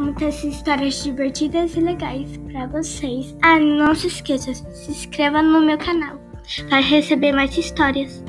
contar muitas histórias divertidas e legais para vocês. Ah, não se esqueça, se inscreva no meu canal para receber mais histórias.